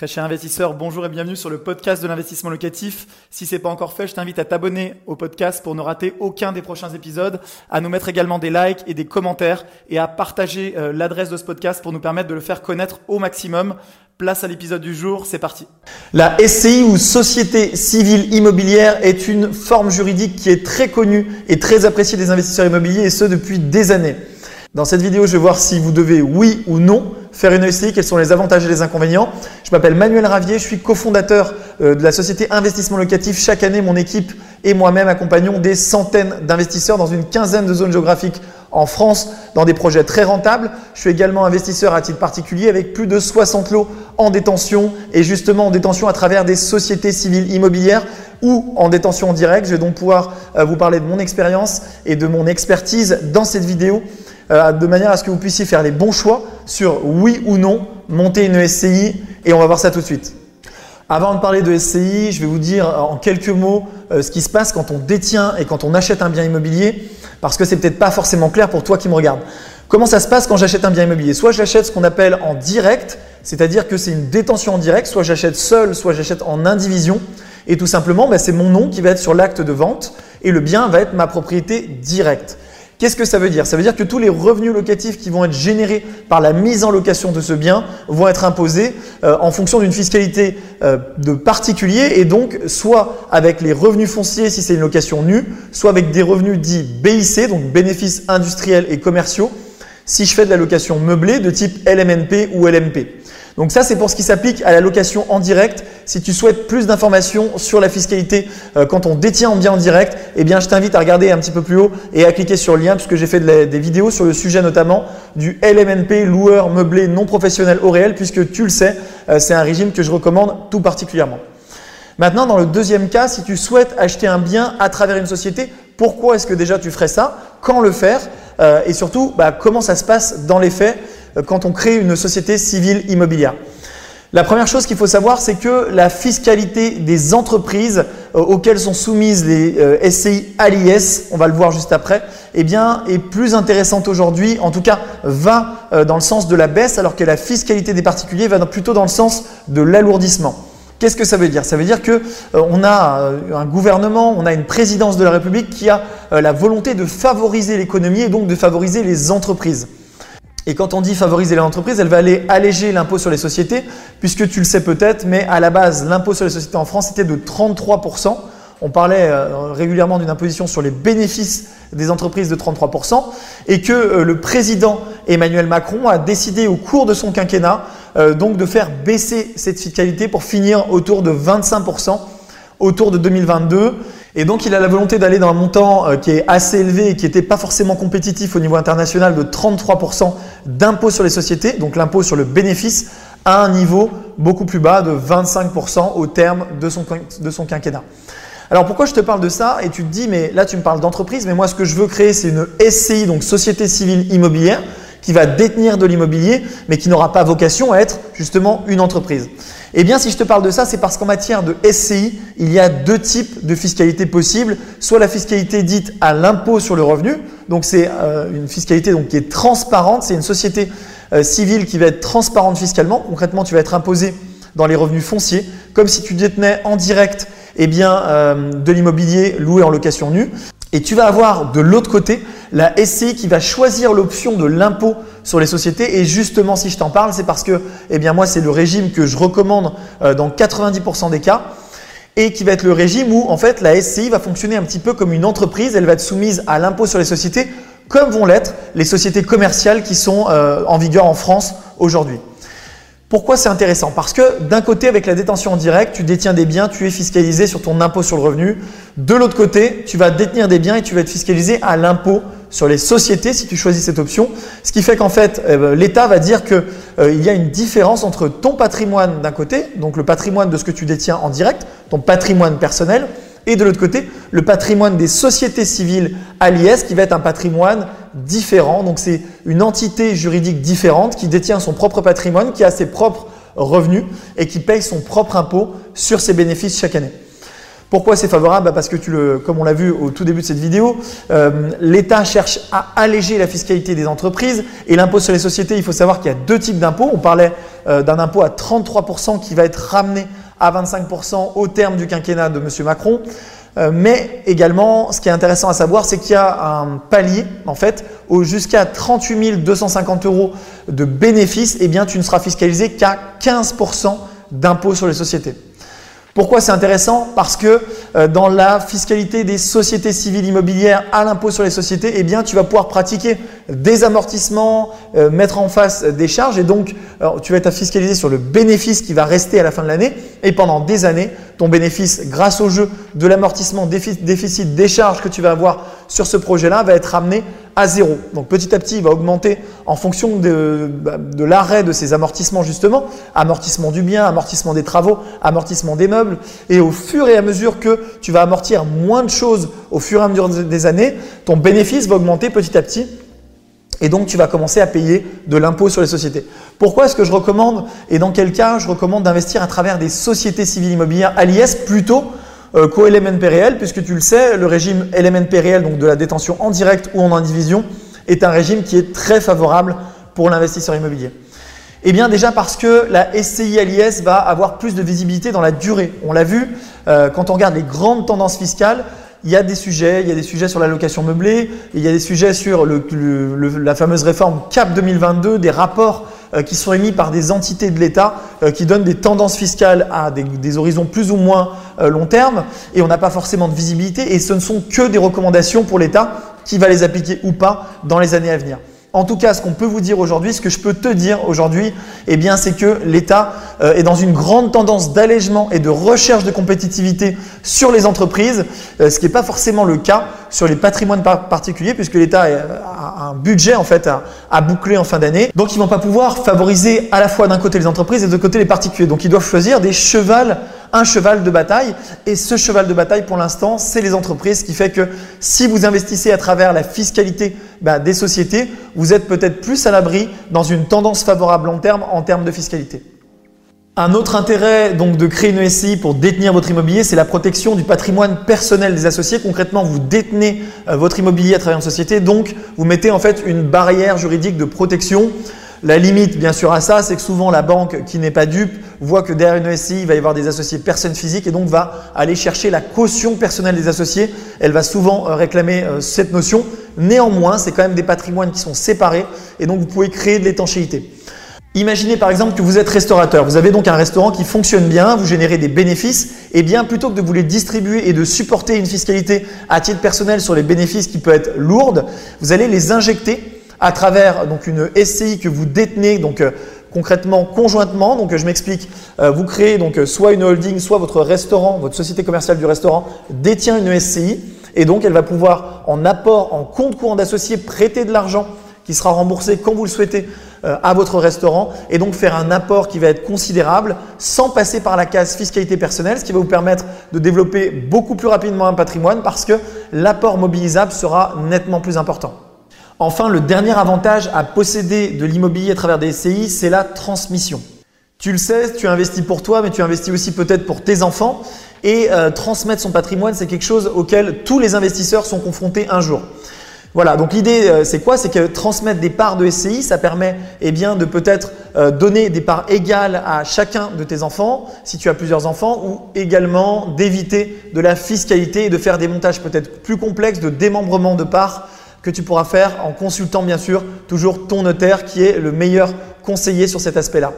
Très cher investisseur, bonjour et bienvenue sur le podcast de l'investissement locatif. Si c'est pas encore fait, je t'invite à t'abonner au podcast pour ne rater aucun des prochains épisodes, à nous mettre également des likes et des commentaires et à partager euh, l'adresse de ce podcast pour nous permettre de le faire connaître au maximum. Place à l'épisode du jour, c'est parti. La SCI ou Société Civile Immobilière est une forme juridique qui est très connue et très appréciée des investisseurs immobiliers et ce depuis des années. Dans cette vidéo, je vais voir si vous devez, oui ou non, faire une SCI, quels sont les avantages et les inconvénients. Je m'appelle Manuel Ravier, je suis cofondateur euh, de la société Investissement Locatif. Chaque année, mon équipe et moi-même accompagnons des centaines d'investisseurs dans une quinzaine de zones géographiques en France dans des projets très rentables. Je suis également investisseur à titre particulier avec plus de 60 lots en détention et justement en détention à travers des sociétés civiles immobilières ou en détention en direct. Je vais donc pouvoir euh, vous parler de mon expérience et de mon expertise dans cette vidéo. Euh, de manière à ce que vous puissiez faire les bons choix sur oui ou non monter une SCI et on va voir ça tout de suite. Avant de parler de SCI, je vais vous dire en quelques mots euh, ce qui se passe quand on détient et quand on achète un bien immobilier parce que c'est peut-être pas forcément clair pour toi qui me regarde. Comment ça se passe quand j'achète un bien immobilier? Soit j'achète ce qu'on appelle en direct, c'est-à-dire que c'est une détention en direct, soit j'achète seul, soit j'achète en indivision. Et tout simplement, ben, c'est mon nom qui va être sur l'acte de vente et le bien va être ma propriété directe. Qu'est-ce que ça veut dire? Ça veut dire que tous les revenus locatifs qui vont être générés par la mise en location de ce bien vont être imposés euh, en fonction d'une fiscalité euh, de particulier et donc soit avec les revenus fonciers si c'est une location nue, soit avec des revenus dits BIC, donc bénéfices industriels et commerciaux, si je fais de la location meublée de type LMNP ou LMP. Donc ça, c'est pour ce qui s'applique à la location en direct. Si tu souhaites plus d'informations sur la fiscalité euh, quand on détient un bien en direct, eh je t'invite à regarder un petit peu plus haut et à cliquer sur le lien puisque j'ai fait des vidéos sur le sujet notamment du LMNP, loueur meublé non professionnel au réel, puisque tu le sais, euh, c'est un régime que je recommande tout particulièrement. Maintenant, dans le deuxième cas, si tu souhaites acheter un bien à travers une société, pourquoi est-ce que déjà tu ferais ça? Quand le faire? Euh, Et surtout, bah, comment ça se passe dans les faits quand on crée une société civile immobilière? La première chose qu'il faut savoir, c'est que la fiscalité des entreprises euh, auxquelles sont soumises les euh, SCI à l'IS, on va le voir juste après, eh bien, est plus intéressante aujourd'hui, en tout cas va dans le sens de la baisse, alors que la fiscalité des particuliers va plutôt dans le sens de l'alourdissement. Qu'est-ce que ça veut dire? Ça veut dire que on a un gouvernement, on a une présidence de la République qui a la volonté de favoriser l'économie et donc de favoriser les entreprises. Et quand on dit favoriser l'entreprise, elle va aller alléger l'impôt sur les sociétés, puisque tu le sais peut-être, mais à la base, l'impôt sur les sociétés en France était de 33%. On parlait euh, régulièrement d'une imposition sur les bénéfices des entreprises de 33%, et que euh, le président Emmanuel Macron a décidé au cours de son quinquennat euh, de faire baisser cette fiscalité pour finir autour de 25% autour de 2022. Et donc, il a la volonté d'aller dans un montant euh, qui est assez élevé et qui n'était pas forcément compétitif au niveau international de 33% d'impôt sur les sociétés, donc l'impôt sur le bénéfice, à un niveau beaucoup plus bas de 25% au terme de son, de son quinquennat. Alors pourquoi je te parle de ça? Et tu te dis, mais là tu me parles d'entreprise, mais moi ce que je veux créer c'est une SCI, donc Société Civile Immobilière, qui va détenir de l'immobilier, mais qui n'aura pas vocation à être justement une entreprise. Eh bien, si je te parle de ça, c'est parce qu'en matière de SCI, il y a deux types de fiscalité possibles. Soit la fiscalité dite à l'impôt sur le revenu, donc c'est euh, une fiscalité qui est transparente, c'est une société euh, civile qui va être transparente fiscalement. Concrètement, tu vas être imposé dans les revenus fonciers, comme si tu détenais en direct eh bien, euh, de l'immobilier loué en location nue. Et tu vas avoir de l'autre côté la SCI qui va choisir l'option de l'impôt sur les sociétés. Et justement, si je t'en parle, c'est parce que, eh bien, moi, c'est le régime que je recommande euh, dans 90% des cas et qui va être le régime où, en fait, la SCI va fonctionner un petit peu comme une entreprise. Elle va être soumise à l'impôt sur les sociétés, comme vont l'être les sociétés commerciales qui sont euh, en vigueur en France aujourd'hui. Pourquoi c'est intéressant? Parce que d'un côté, avec la détention en direct, tu détiens des biens, tu es fiscalisé sur ton impôt sur le revenu. De l'autre côté, tu vas détenir des biens et tu vas être fiscalisé à l'impôt sur les sociétés si tu choisis cette option. Ce qui fait qu'en fait, eh ben, l'État va dire qu'il euh, y a une différence entre ton patrimoine d'un côté, donc le patrimoine de ce que tu détiens en direct, ton patrimoine personnel, et de l'autre côté, le patrimoine des sociétés civiles à l'IS qui va être un patrimoine différent. Donc c'est une entité juridique différente qui détient son propre patrimoine, qui a ses propres revenus et qui paye son propre impôt sur ses bénéfices chaque année. Pourquoi c'est favorable bah, Parce que, tu le, comme on l'a vu au tout début de cette vidéo, euh, l'État cherche à alléger la fiscalité des entreprises et l'impôt sur les sociétés. Il faut savoir qu'il y a deux types d'impôts. On parlait euh, d'un impôt à 33% qui va être ramené à 25% au terme du quinquennat de M. Macron. Euh, mais également, ce qui est intéressant à savoir, c'est qu'il y a un palier, en fait, jusqu'à 38 250 euros de bénéfices, eh bien, tu ne seras fiscalisé qu'à 15% d'impôt sur les sociétés. Pourquoi c'est intéressant Parce que euh, dans la fiscalité des sociétés civiles immobilières à l'impôt sur les sociétés, eh bien, tu vas pouvoir pratiquer des amortissements, euh, mettre en face des charges. Et donc tu vas être fiscalisé sur le bénéfice qui va rester à la fin de l'année. Et pendant des années, ton bénéfice grâce au jeu de l'amortissement déficit des charges que tu vas avoir sur ce projet-là va être ramené à zéro. Donc petit à petit, il va augmenter en fonction de, de l'arrêt de ces amortissements justement, amortissement du bien, amortissement des travaux, amortissement des meubles. Et au fur et à mesure que tu vas amortir moins de choses au fur et à mesure des années, ton bénéfice va augmenter petit à petit et donc, tu vas commencer à payer de l'impôt sur les sociétés. Pourquoi est-ce que je recommande et dans quel cas je recommande d'investir à travers des sociétés civiles immobilières à l'IS plutôt euh, qu'au LMNP réel, puisque tu le sais, le régime LMNP réel, donc de la détention en direct ou en indivision, est un régime qui est très favorable pour l'investisseur immobilier. Eh bien déjà parce que la SCI l'IS va avoir plus de visibilité dans la durée. On l'a vu, euh, quand on regarde les grandes tendances fiscales, il y a des sujets, il y a des sujets sur la location meublée, il y a des sujets sur la fameuse réforme CAP 2022, des rapports qui sont émis par des entités de l'État euh, qui donnent des tendances fiscales à des, horizons plus ou moins euh, long terme, et on n'a pas forcément de visibilité, et ce ne sont que des recommandations pour l'État qui va les appliquer ou pas dans les années à venir. En tout cas, ce qu'on peut vous dire aujourd'hui, ce que je peux te dire aujourd'hui, eh bien, c'est que l'État euh, est dans une grande tendance d'allègement et de recherche de compétitivité sur les entreprises, euh, ce qui n'est pas forcément le cas sur les patrimoines particuliers, puisque l'État a un budget en fait boucler en fin d'année. Donc, ils vont pas pouvoir favoriser à la fois d'un côté les entreprises et de l'autre côté les particuliers. Donc, ils doivent choisir des chevals un cheval de bataille. Et ce cheval de bataille, pour l'instant, c'est les entreprises, ce qui fait que si vous investissez à travers la fiscalité bah, des sociétés, vous êtes peut-être plus à l'abri dans une tendance favorable long terme en termes de fiscalité. Un autre intérêt donc de créer une SCI pour détenir votre immobilier, c'est la protection du patrimoine personnel des associés. Concrètement, vous détenez euh, votre immobilier à travers une société, donc vous mettez en fait une barrière juridique de protection la limite, bien sûr, à ça, c'est que souvent la banque qui n'est pas dupe voit que derrière une SCI, il va y avoir des associés personnes physiques et donc va aller chercher la caution personnelle des associés. Elle va souvent euh, réclamer euh, cette notion. Néanmoins, c'est quand même des patrimoines qui sont séparés et donc vous pouvez créer de l'étanchéité. Imaginez par exemple que vous êtes restaurateur. Vous avez donc un restaurant qui fonctionne bien, vous générez des bénéfices. Et bien plutôt que de vous les distribuer et de supporter une fiscalité à titre personnel sur les bénéfices qui peut être lourde, vous allez les injecter à travers donc une SCI que vous détenez donc euh, concrètement conjointement. Donc je m'explique, euh, vous créez donc euh, soit une holding, soit votre restaurant, votre société commerciale du restaurant détient une SCI et donc elle va pouvoir en apport en compte courant d'associé prêter de l'argent qui sera remboursé quand vous le souhaitez à votre restaurant et donc faire un apport qui va être considérable sans passer par la case fiscalité personnelle, ce qui va vous permettre de développer beaucoup plus rapidement un patrimoine parce que l'apport mobilisable sera nettement plus important. Enfin, le dernier avantage à posséder de l'immobilier à travers des SCI, c'est la transmission. Tu le sais, tu investis pour toi, mais tu investis aussi peut-être pour tes enfants. Et euh, transmettre son patrimoine, c'est quelque chose auquel tous les investisseurs sont confrontés un jour. Voilà, donc l'idée euh, c'est quoi? C'est que transmettre des parts de SCI, ça permet eh bien, de peut-être euh, donner des parts égales à chacun de tes enfants, si tu as plusieurs enfants, ou également d'éviter de la fiscalité et de faire des montages peut-être plus complexes de démembrement de parts que tu pourras faire en consultant bien sûr toujours ton notaire qui est le meilleur conseiller sur cet aspect-là.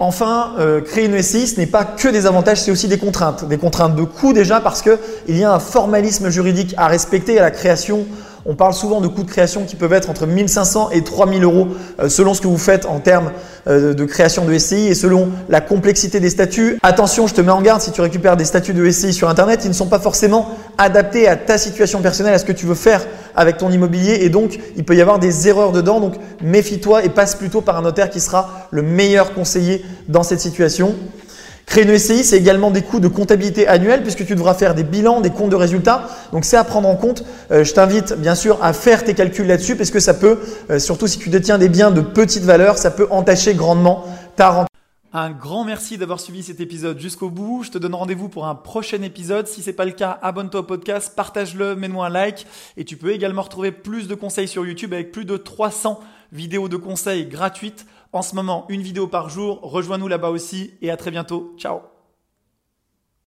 Enfin, euh, créer une SCI, ce n'est pas que des avantages, c'est aussi des contraintes. Des contraintes de coût déjà parce qu'il y a un formalisme juridique à respecter à la création on parle souvent de coûts de création qui peuvent être entre 1500 et 3000 euros euh, selon ce que vous faites en termes euh, de création de SCI et selon la complexité des statuts. Attention, je te mets en garde, si tu récupères des statuts de SCI sur Internet, ils ne sont pas forcément adaptés à ta situation personnelle, à ce que tu veux faire avec ton immobilier et donc il peut y avoir des erreurs dedans. Donc méfie-toi et passe plutôt par un notaire qui sera le meilleur conseiller dans cette situation. Créer une SCI, c'est également des coûts de comptabilité annuelle puisque tu devras faire des bilans, des comptes de résultats. Donc c'est à prendre en compte. Euh, je t'invite bien sûr à faire tes calculs là-dessus parce que ça peut, euh, surtout si tu détiens des biens de petite valeur, ça peut entacher grandement ta rentabilité. Un grand merci d'avoir suivi cet épisode jusqu'au bout. Je te donne rendez-vous pour un prochain épisode. Si c'est pas le cas, abonne-toi au podcast, partage-le, mets-moi un like. Et tu peux également retrouver plus de conseils sur YouTube avec plus de 300 vidéos de conseils gratuites En ce moment, une vidéo par jour. Rejoins-nous là-bas aussi et à très bientôt. Ciao